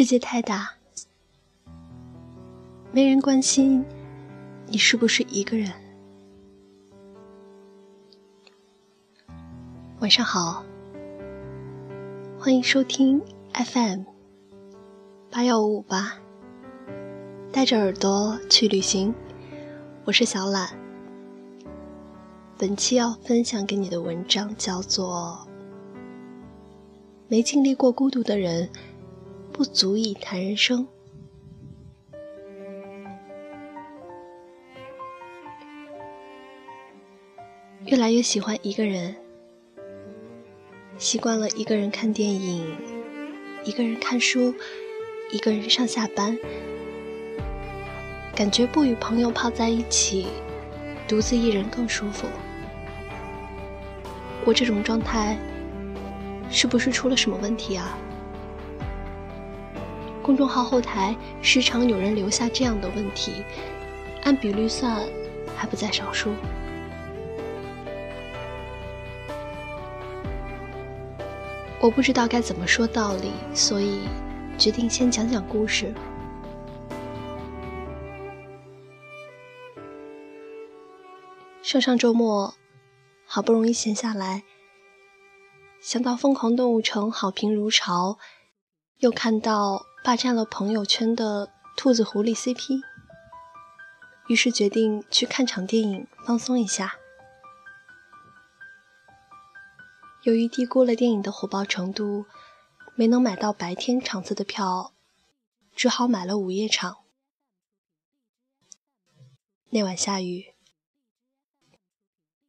世界太大，没人关心你是不是一个人。晚上好，欢迎收听 FM 八幺五五八，带着耳朵去旅行。我是小懒，本期要分享给你的文章叫做《没经历过孤独的人》。不足以谈人生。越来越喜欢一个人，习惯了一个人看电影，一个人看书，一个人上下班，感觉不与朋友泡在一起，独自一人更舒服。我这种状态，是不是出了什么问题啊？公众号后台时常有人留下这样的问题，按比率算，还不在少数。我不知道该怎么说道理，所以决定先讲讲故事。上上周末，好不容易闲下来，想到《疯狂动物城》好评如潮，又看到。霸占了朋友圈的兔子狐狸 CP，于是决定去看场电影放松一下。由于低估了电影的火爆程度，没能买到白天场次的票，只好买了午夜场。那晚下雨，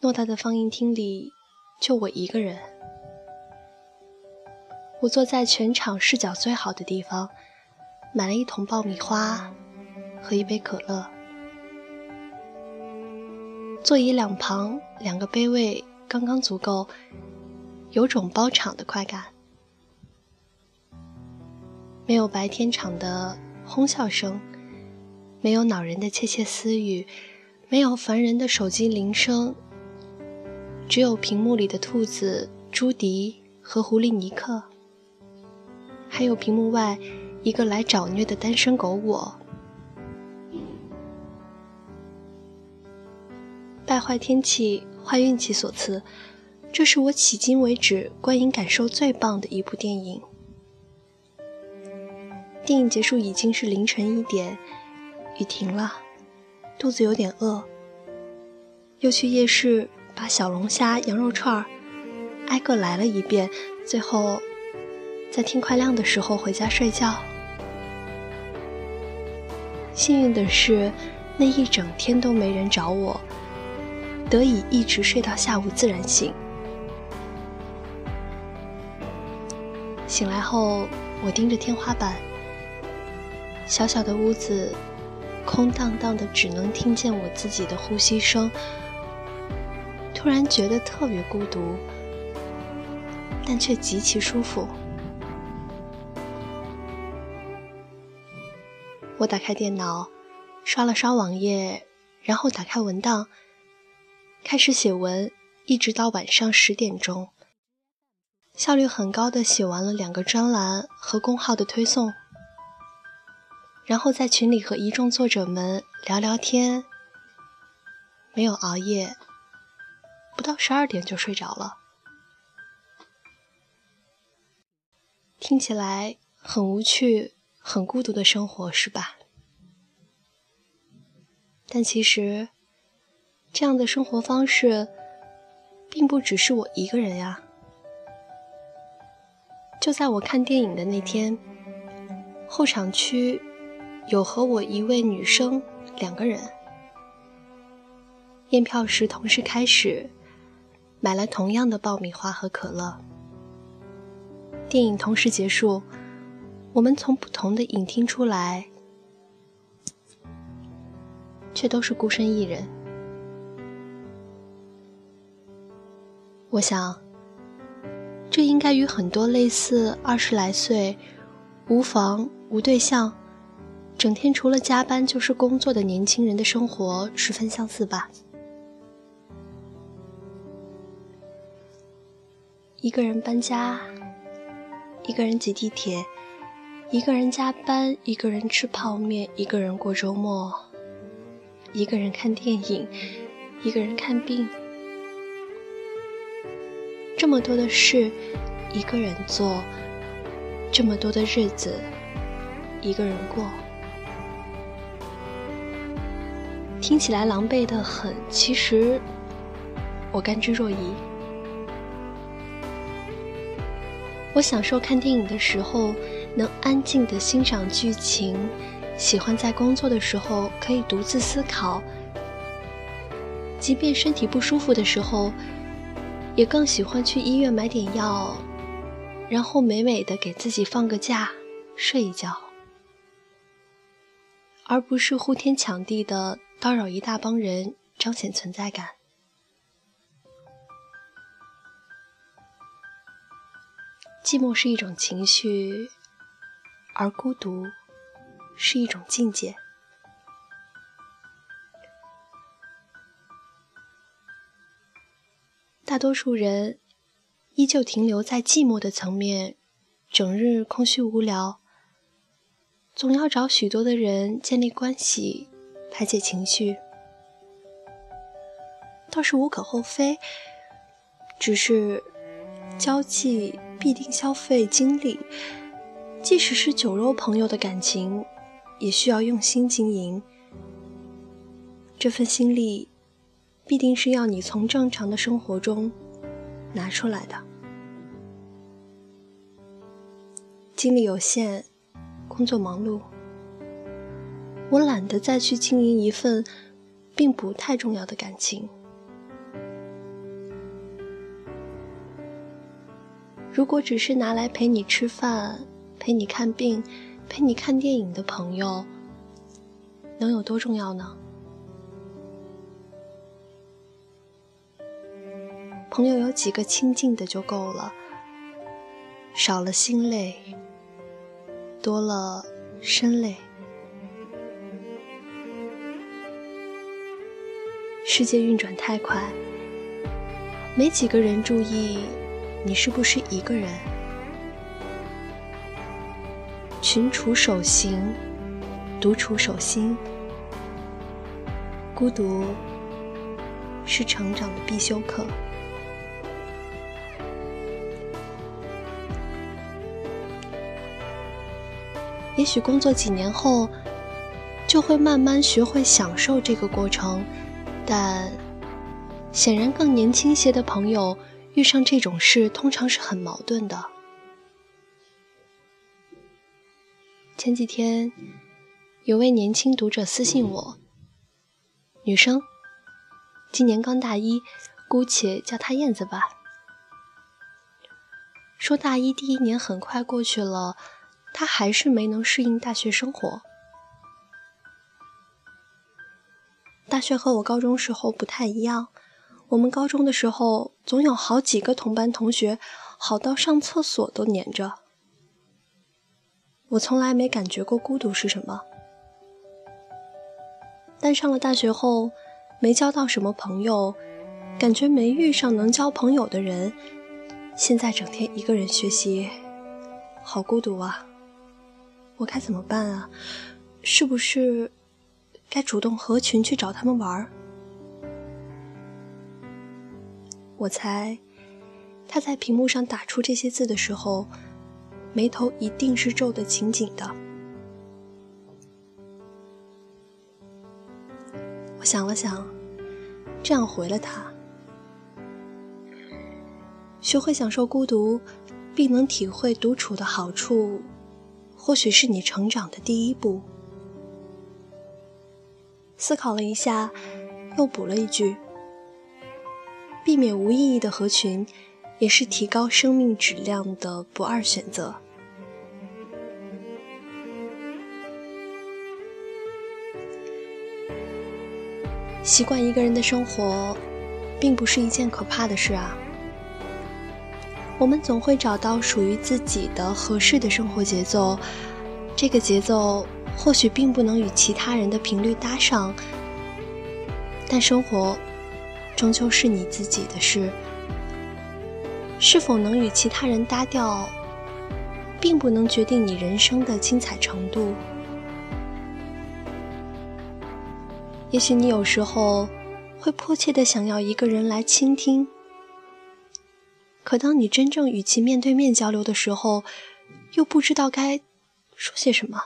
偌大的放映厅里就我一个人。我坐在全场视角最好的地方，买了一桶爆米花和一杯可乐。座椅两旁两个杯位刚刚足够，有种包场的快感。没有白天场的哄笑声，没有恼人的窃窃私语，没有烦人的手机铃声，只有屏幕里的兔子朱迪和狐狸尼克。还有屏幕外一个来找虐的单身狗我，败坏天气，坏运气所赐，这是我迄今为止观影感受最棒的一部电影。电影结束已经是凌晨一点，雨停了，肚子有点饿，又去夜市把小龙虾、羊肉串儿挨个来了一遍，最后。在天快亮的时候回家睡觉。幸运的是，那一整天都没人找我，得以一直睡到下午自然醒。醒来后，我盯着天花板，小小的屋子，空荡荡的，只能听见我自己的呼吸声。突然觉得特别孤独，但却极其舒服。我打开电脑，刷了刷网页，然后打开文档，开始写文，一直到晚上十点钟，效率很高的写完了两个专栏和公号的推送，然后在群里和一众作者们聊聊天，没有熬夜，不到十二点就睡着了，听起来很无趣。很孤独的生活，是吧？但其实，这样的生活方式，并不只是我一个人呀。就在我看电影的那天，候场区有和我一位女生两个人，验票时同时开始，买了同样的爆米花和可乐。电影同时结束。我们从不同的影厅出来，却都是孤身一人。我想，这应该与很多类似二十来岁、无房无对象、整天除了加班就是工作的年轻人的生活十分相似吧。一个人搬家，一个人挤地铁。一个人加班，一个人吃泡面，一个人过周末，一个人看电影，一个人看病，这么多的事，一个人做；这么多的日子，一个人过。听起来狼狈的很，其实我甘之若饴。我享受看电影的时候能安静的欣赏剧情，喜欢在工作的时候可以独自思考，即便身体不舒服的时候，也更喜欢去医院买点药，然后美美的给自己放个假，睡一觉，而不是呼天抢地的叨扰一大帮人，彰显存在感。寂寞是一种情绪，而孤独是一种境界。大多数人依旧停留在寂寞的层面，整日空虚无聊，总要找许多的人建立关系，排解情绪，倒是无可厚非，只是交际。必定消费精力，即使是酒肉朋友的感情，也需要用心经营。这份心力，必定是要你从正常的生活中拿出来的。精力有限，工作忙碌，我懒得再去经营一份并不太重要的感情。如果只是拿来陪你吃饭、陪你看病、陪你看电影的朋友，能有多重要呢？朋友有几个亲近的就够了，少了心累，多了身累。世界运转太快，没几个人注意。你是不是一个人？群处守行，独处守心。孤独是成长的必修课。也许工作几年后，就会慢慢学会享受这个过程，但显然更年轻些的朋友。遇上这种事，通常是很矛盾的。前几天，有位年轻读者私信我，女生，今年刚大一，姑且叫她燕子吧。说大一第一年很快过去了，她还是没能适应大学生活。大学和我高中时候不太一样。我们高中的时候，总有好几个同班同学，好到上厕所都黏着。我从来没感觉过孤独是什么，但上了大学后，没交到什么朋友，感觉没遇上能交朋友的人，现在整天一个人学习，好孤独啊！我该怎么办啊？是不是该主动合群去找他们玩？我猜，他在屏幕上打出这些字的时候，眉头一定是皱得紧紧的。我想了想，这样回了他：学会享受孤独，并能体会独处的好处，或许是你成长的第一步。思考了一下，又补了一句。避免无意义的合群，也是提高生命质量的不二选择。习惯一个人的生活，并不是一件可怕的事啊。我们总会找到属于自己的合适的生活节奏，这个节奏或许并不能与其他人的频率搭上，但生活。终究是你自己的事，是否能与其他人搭调，并不能决定你人生的精彩程度。也许你有时候会迫切的想要一个人来倾听，可当你真正与其面对面交流的时候，又不知道该说些什么。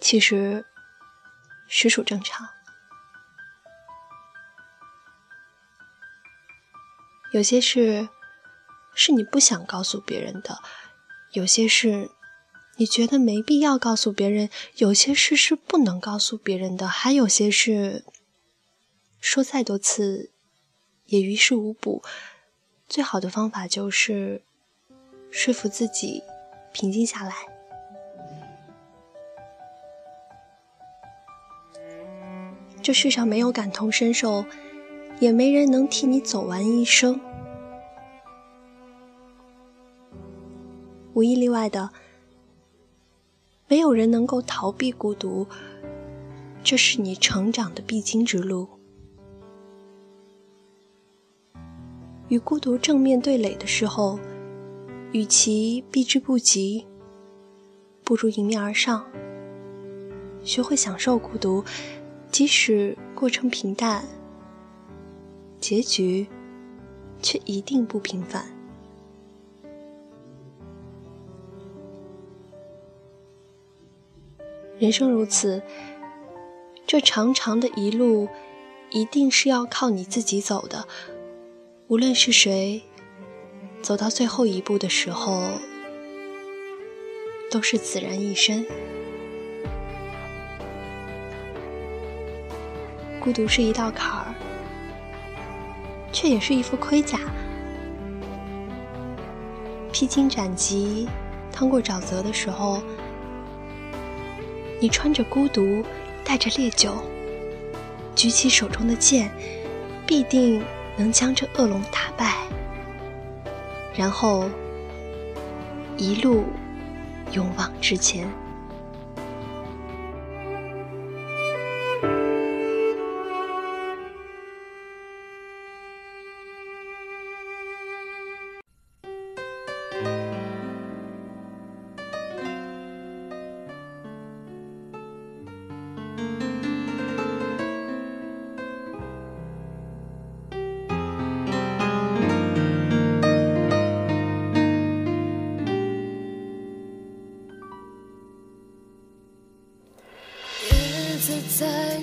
其实，实属正常。有些事是你不想告诉别人的，有些事你觉得没必要告诉别人，有些事是不能告诉别人的，还有些事说再多次也于事无补。最好的方法就是说服自己平静下来。这世上没有感同身受。也没人能替你走完一生，无一例外的，没有人能够逃避孤独，这是你成长的必经之路。与孤独正面对垒的时候，与其避之不及，不如迎面而上，学会享受孤独，即使过程平淡。结局却一定不平凡。人生如此，这长长的一路，一定是要靠你自己走的。无论是谁，走到最后一步的时候，都是孑然一身。孤独是一道坎儿。却也是一副盔甲，披荆斩棘，趟过沼泽的时候，你穿着孤独，带着烈酒，举起手中的剑，必定能将这恶龙打败，然后一路勇往直前。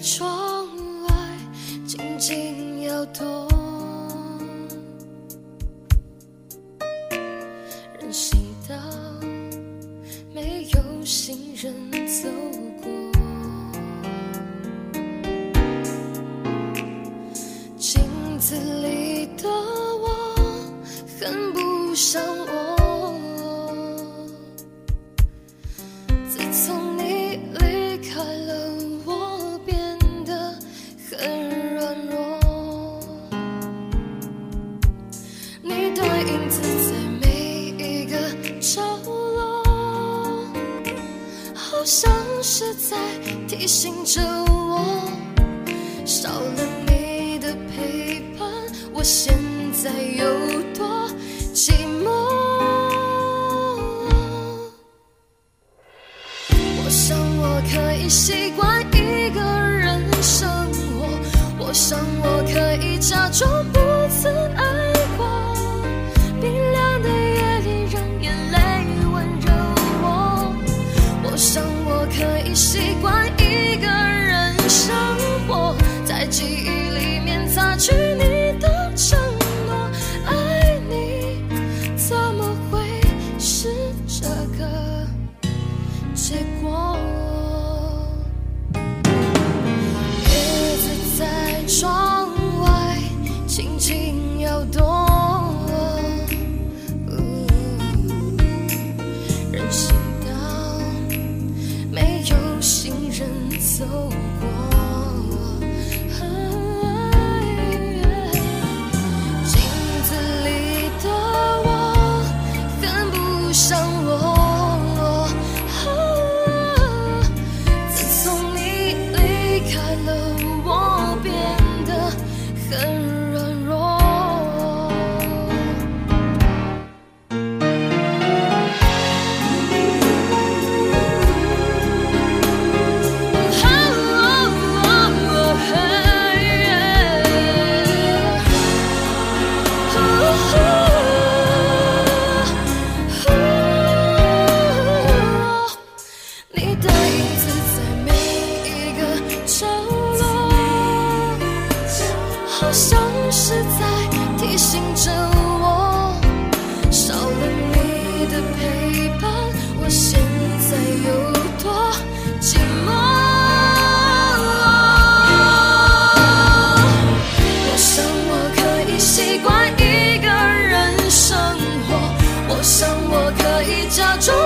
窗外静静摇动，人行道没有行人走过，镜子里的我很不像我以假装